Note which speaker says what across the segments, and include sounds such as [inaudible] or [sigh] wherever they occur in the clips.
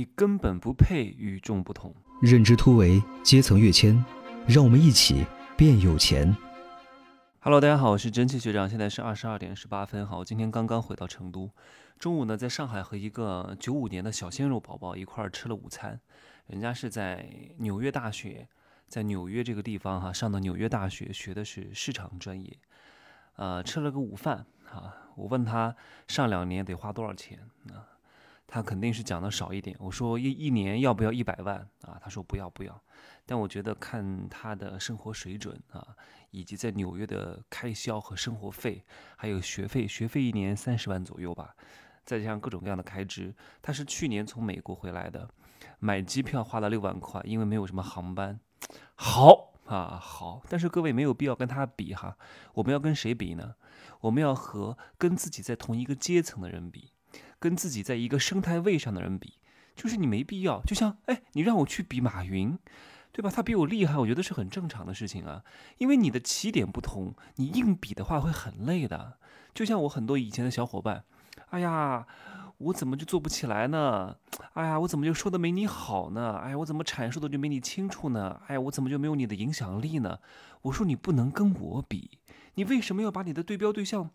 Speaker 1: 你根本不配与众不同。
Speaker 2: 认知突围，阶层跃迁，让我们一起变有钱。
Speaker 1: Hello，大家好，我是蒸汽学长，现在是二十二点十八分。好，今天刚刚回到成都，中午呢在上海和一个九五年的小鲜肉宝宝一块儿吃了午餐。人家是在纽约大学，在纽约这个地方哈上的纽约大学，学的是市场专业。呃，吃了个午饭哈，我问他上两年得花多少钱啊？他肯定是讲的少一点。我说一一年要不要一百万啊？他说不要不要。但我觉得看他的生活水准啊，以及在纽约的开销和生活费，还有学费，学费一年三十万左右吧，再加上各种各样的开支。他是去年从美国回来的，买机票花了六万块，因为没有什么航班。好啊好，但是各位没有必要跟他比哈。我们要跟谁比呢？我们要和跟自己在同一个阶层的人比。跟自己在一个生态位上的人比，就是你没必要。就像哎，你让我去比马云，对吧？他比我厉害，我觉得是很正常的事情啊。因为你的起点不同，你硬比的话会很累的。就像我很多以前的小伙伴，哎呀，我怎么就做不起来呢？哎呀，我怎么就说的没你好呢？哎呀，我怎么阐述的就没你清楚呢？哎呀，我怎么就没有你的影响力呢？我说你不能跟我比，你为什么要把你的对标对象？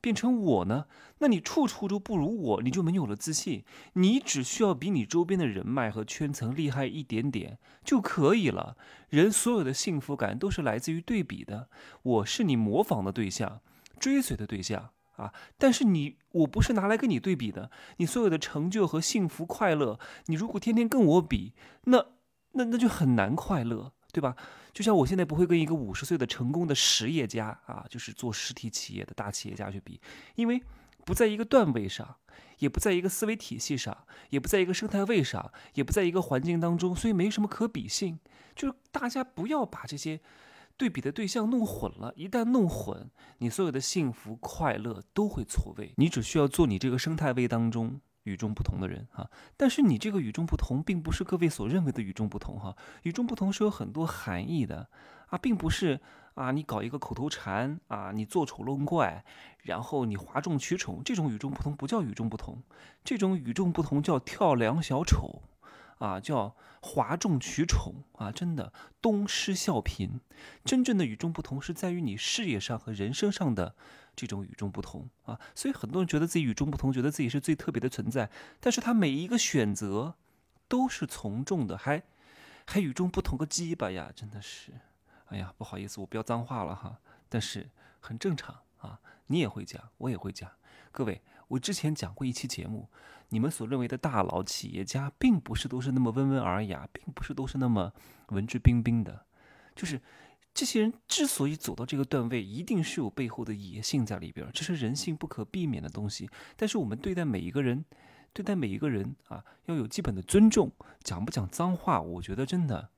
Speaker 1: 变成我呢？那你处处都不如我，你就没有了自信。你只需要比你周边的人脉和圈层厉害一点点就可以了。人所有的幸福感都是来自于对比的。我是你模仿的对象，追随的对象啊！但是你，我不是拿来跟你对比的。你所有的成就和幸福快乐，你如果天天跟我比，那那那就很难快乐。对吧？就像我现在不会跟一个五十岁的成功的实业家啊，就是做实体企业的大企业家去比，因为不在一个段位上，也不在一个思维体系上，也不在一个生态位上，也不在一个环境当中，所以没什么可比性。就是大家不要把这些对比的对象弄混了，一旦弄混，你所有的幸福快乐都会错位。你只需要做你这个生态位当中。与众不同的人哈，但是你这个与众不同，并不是各位所认为的与众不同哈。与众不同是有很多含义的啊，并不是啊，你搞一个口头禅啊，你做丑弄怪，然后你哗众取宠，这种与众不同不叫与众不同，这种与众不同叫跳梁小丑。啊，叫哗众取宠啊！真的东施效颦，真正的与众不同是在于你事业上和人生上的这种与众不同啊！所以很多人觉得自己与众不同，觉得自己是最特别的存在，但是他每一个选择都是从众的，还还与众不同个鸡巴呀！真的是，哎呀，不好意思，我不要脏话了哈，但是很正常啊，你也会讲，我也会讲，各位。我之前讲过一期节目，你们所认为的大佬、企业家，并不是都是那么温文尔雅，并不是都是那么文质彬彬的。就是这些人之所以走到这个段位，一定是有背后的野性在里边，这是人性不可避免的东西。但是我们对待每一个人，对待每一个人啊，要有基本的尊重。讲不讲脏话，我觉得真的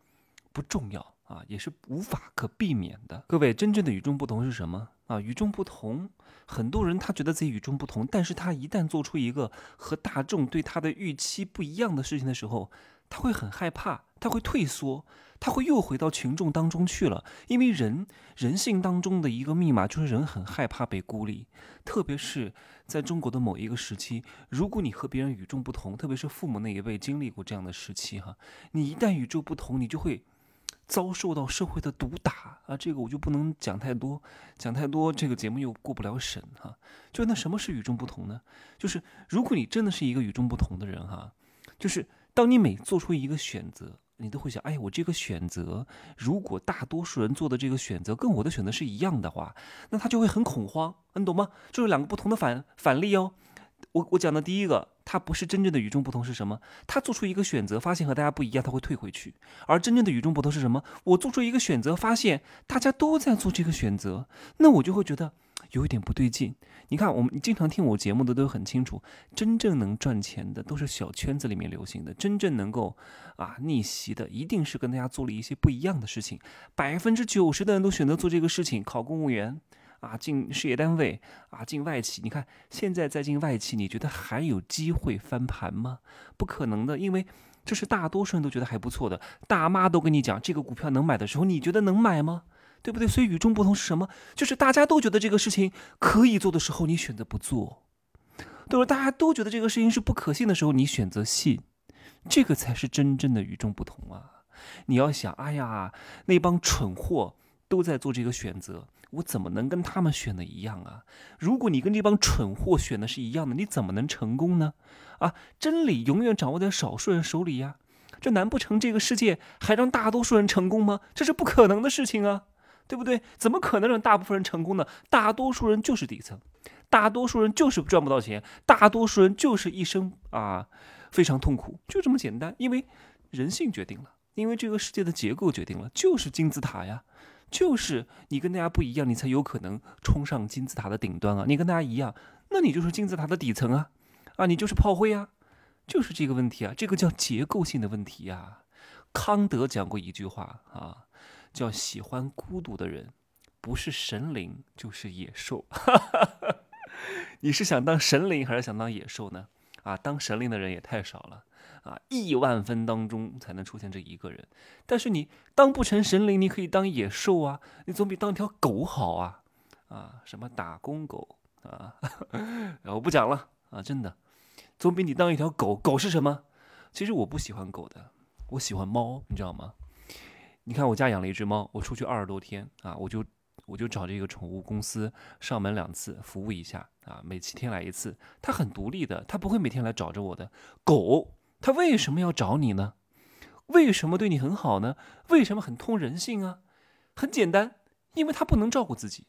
Speaker 1: 不重要啊，也是无法可避免的。各位，真正的与众不同是什么？啊，与众不同，很多人他觉得自己与众不同，但是他一旦做出一个和大众对他的预期不一样的事情的时候，他会很害怕，他会退缩，他会又回到群众当中去了。因为人人性当中的一个密码就是人很害怕被孤立，特别是在中国的某一个时期，如果你和别人与众不同，特别是父母那一辈经历过这样的时期哈，你一旦与众不同，你就会。遭受到社会的毒打啊，这个我就不能讲太多，讲太多这个节目又过不了审哈。就那什么是与众不同呢？就是如果你真的是一个与众不同的人哈，就是当你每做出一个选择，你都会想，哎，我这个选择如果大多数人做的这个选择跟我的选择是一样的话，那他就会很恐慌，你懂吗？就是两个不同的反反例哦。我我讲的第一个，他不是真正的与众不同是什么？他做出一个选择，发现和大家不一样，他会退回去。而真正的与众不同是什么？我做出一个选择，发现大家都在做这个选择，那我就会觉得有一点不对劲。你看，我们经常听我节目的都很清楚，真正能赚钱的都是小圈子里面流行的，真正能够啊逆袭的，一定是跟大家做了一些不一样的事情。百分之九十的人都选择做这个事情，考公务员。啊，进事业单位啊，进外企，你看现在在进外企，你觉得还有机会翻盘吗？不可能的，因为这是大多数人都觉得还不错的。大妈都跟你讲这个股票能买的时候，你觉得能买吗？对不对？所以与众不同是什么？就是大家都觉得这个事情可以做的时候，你选择不做；，都是大家都觉得这个事情是不可信的时候，你选择信。这个才是真正的与众不同啊！你要想，哎呀，那帮蠢货都在做这个选择，我怎么能跟他们选的一样啊？如果你跟这帮蠢货选的是一样的，你怎么能成功呢？啊，真理永远掌握在少数人手里呀！这难不成这个世界还让大多数人成功吗？这是不可能的事情啊，对不对？怎么可能让大部分人成功呢？大多数人就是底层，大多数人就是赚不到钱，大多数人就是一生啊非常痛苦，就这么简单。因为人性决定了，因为这个世界的结构决定了，就是金字塔呀，就是你跟大家不一样，你才有可能冲上金字塔的顶端啊。你跟大家一样，那你就是金字塔的底层啊，啊，你就是炮灰啊。就是这个问题啊，这个叫结构性的问题呀。康德讲过一句话啊，叫“喜欢孤独的人，不是神灵就是野兽”。[laughs] 你是想当神灵还是想当野兽呢？啊，当神灵的人也太少了啊，亿万分当中才能出现这一个人。但是你当不成神灵，你可以当野兽啊，你总比当条狗好啊。啊，什么打工狗啊？[laughs] 我不讲了啊，真的。总比你当一条狗，狗是什么？其实我不喜欢狗的，我喜欢猫，你知道吗？你看我家养了一只猫，我出去二十多天啊，我就我就找这个宠物公司上门两次服务一下啊，每七天来一次。它很独立的，它不会每天来找着我的。狗它为什么要找你呢？为什么对你很好呢？为什么很通人性啊？很简单，因为它不能照顾自己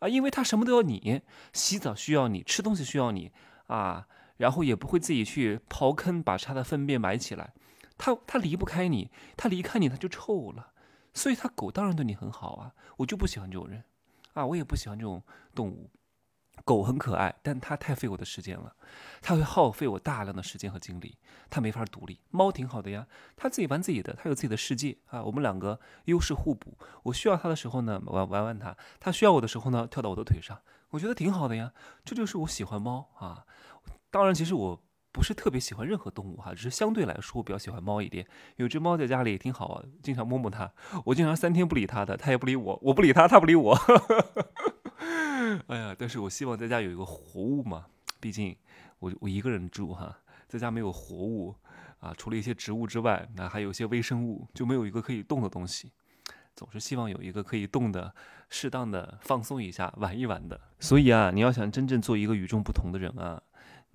Speaker 1: 啊，因为它什么都要你，洗澡需要你，吃东西需要你啊。然后也不会自己去刨坑，把它的粪便埋起来。它它离不开你，它离开你它就臭了。所以它狗当然对你很好啊。我就不喜欢这种人，啊，我也不喜欢这种动物。狗很可爱，但它太费我的时间了，它会耗费我大量的时间和精力，它没法独立。猫挺好的呀，它自己玩自己的，它有自己的世界啊。我们两个优势互补，我需要它的时候呢玩玩玩它，它需要我的时候呢跳到我的腿上，我觉得挺好的呀。这就是我喜欢猫啊。当然，其实我不是特别喜欢任何动物哈，只是相对来说我比较喜欢猫一点。有只猫在家里也挺好啊，经常摸摸它。我经常三天不理它的，它也不理我，我不理它，它不理我。[laughs] [laughs] 哎呀，但是我希望在家有一个活物嘛，毕竟我我一个人住哈，在家没有活物啊，除了一些植物之外，那还有一些微生物，就没有一个可以动的东西。总是希望有一个可以动的，适当的放松一下，玩一玩的。所以啊，你要想真正做一个与众不同的人啊。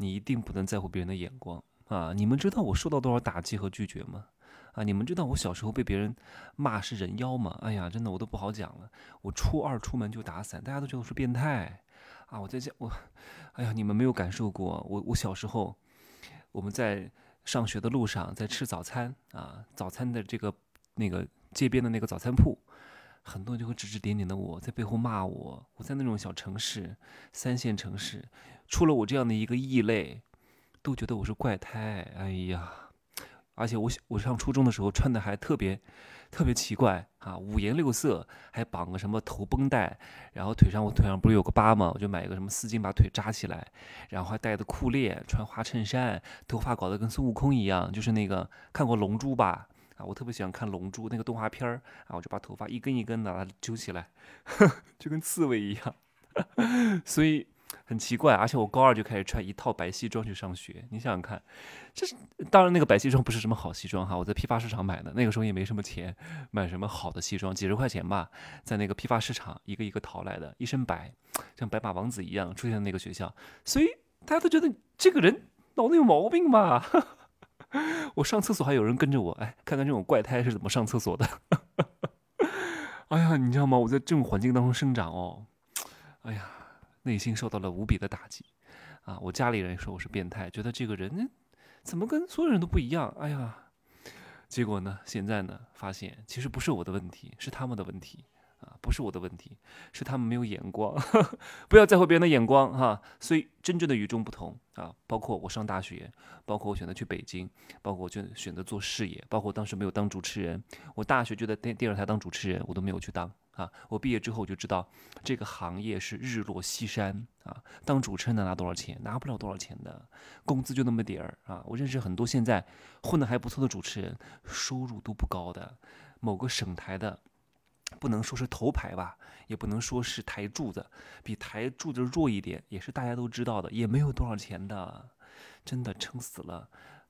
Speaker 1: 你一定不能在乎别人的眼光啊！你们知道我受到多少打击和拒绝吗？啊，你们知道我小时候被别人骂是人妖吗？哎呀，真的我都不好讲了。我初二出门就打伞，大家都觉得我是变态啊！我在家我，哎呀，你们没有感受过我。我小时候，我们在上学的路上，在吃早餐啊，早餐的这个那个街边的那个早餐铺，很多人就会指指点点的我在背后骂我。我在那种小城市，三线城市。出了我这样的一个异类，都觉得我是怪胎。哎呀，而且我我上初中的时候穿的还特别特别奇怪啊，五颜六色，还绑个什么头绷带，然后腿上我腿上不是有个疤吗？我就买一个什么丝巾把腿扎起来，然后还带的裤链，穿花衬衫，头发搞得跟孙悟空一样，就是那个看过《龙珠》吧？啊，我特别喜欢看《龙珠》那个动画片儿啊，我就把头发一根一根的揪起来，[laughs] 就跟刺猬一样，[laughs] 所以。很奇怪，而且我高二就开始穿一套白西装去上学。你想想看，这是当然那个白西装不是什么好西装哈，我在批发市场买的，那个时候也没什么钱买什么好的西装，几十块钱吧，在那个批发市场一个一个淘来的，一身白，像白马王子一样出现在那个学校，所以大家都觉得这个人脑子有毛病吧？[laughs] 我上厕所还有人跟着我，哎，看看这种怪胎是怎么上厕所的。[laughs] 哎呀，你知道吗？我在这种环境当中生长哦，哎呀。内心受到了无比的打击，啊！我家里人说我是变态，觉得这个人怎么跟所有人都不一样？哎呀，结果呢？现在呢？发现其实不是我的问题，是他们的问题。啊，不是我的问题，是他们没有眼光，[laughs] 不要在乎别人的眼光哈。所以真正的与众不同啊，包括我上大学，包括我选择去北京，包括我选选择做事业，包括当时没有当主持人。我大学就在电电视台当主持人，我都没有去当啊。我毕业之后我就知道这个行业是日落西山啊。当主持人能拿多少钱？拿不了多少钱的，工资就那么点儿啊。我认识很多现在混得还不错的主持人，收入都不高的，某个省台的。不能说是头牌吧，也不能说是台柱子，比台柱子弱一点，也是大家都知道的，也没有多少钱的，真的撑死了。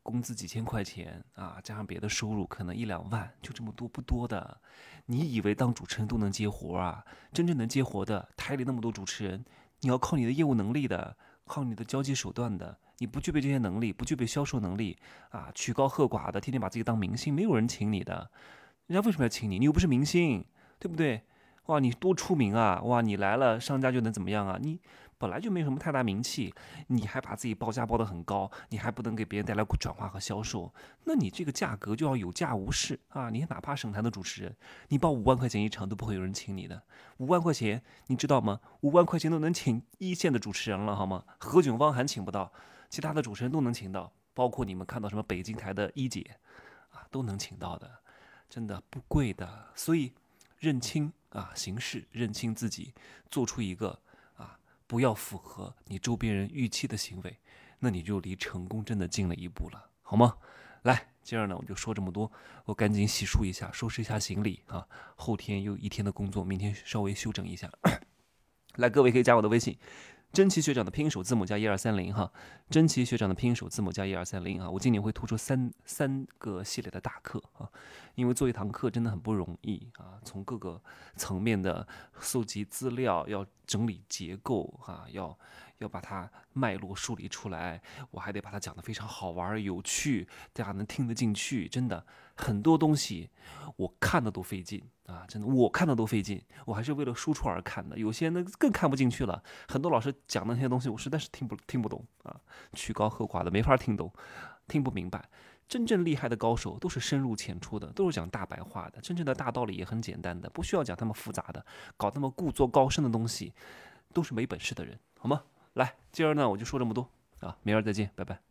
Speaker 1: 工资几千块钱啊，加上别的收入可能一两万，就这么多不多的。你以为当主持人都能接活啊？真正能接活的，台里那么多主持人，你要靠你的业务能力的，靠你的交际手段的。你不具备这些能力，不具备销售能力啊，曲高和寡的，天天把自己当明星，没有人请你的。人家为什么要请你？你又不是明星，对不对？哇，你多出名啊！哇，你来了，商家就能怎么样啊？你本来就没什么太大名气，你还把自己报价报得很高，你还不能给别人带来转化和销售，那你这个价格就要有价无市啊！你哪怕省台的主持人，你报五万块钱一场都不会有人请你的。五万块钱，你知道吗？五万块钱都能请一线的主持人了，好吗？何炅、汪涵请不到，其他的主持人都能请到，包括你们看到什么北京台的一姐啊，都能请到的，真的不贵的。所以认清。啊，形势认清自己，做出一个，不要符合你周边人预期的行为，那你就离成功真的近了一步了，好吗？来，今儿呢我就说这么多，我赶紧洗漱一下，收拾一下行李啊，后天又一天的工作，明天稍微休整一下。[coughs] 来，各位可以加我的微信。真奇学长的拼音首字母加一二三零哈，真奇学长的拼音首字母加一二三零啊，我今年会突出三三个系列的大课啊，因为做一堂课真的很不容易啊，从各个层面的搜集资料，要整理结构啊，要。要把它脉络梳理出来，我还得把它讲得非常好玩有趣，大家能听得进去。真的很多东西我看的都费劲啊，真的我看的都费劲。我还是为了输出而看的，有些那更看不进去了。很多老师讲的那些东西，我实在是听不听不懂啊，曲高和寡的没法听懂，听不明白。真正厉害的高手都是深入浅出的，都是讲大白话的。真正的大道理也很简单的，不需要讲那么复杂的，搞那么故作高深的东西，都是没本事的人，好吗？来，今儿呢我就说这么多啊，明儿再见，拜拜。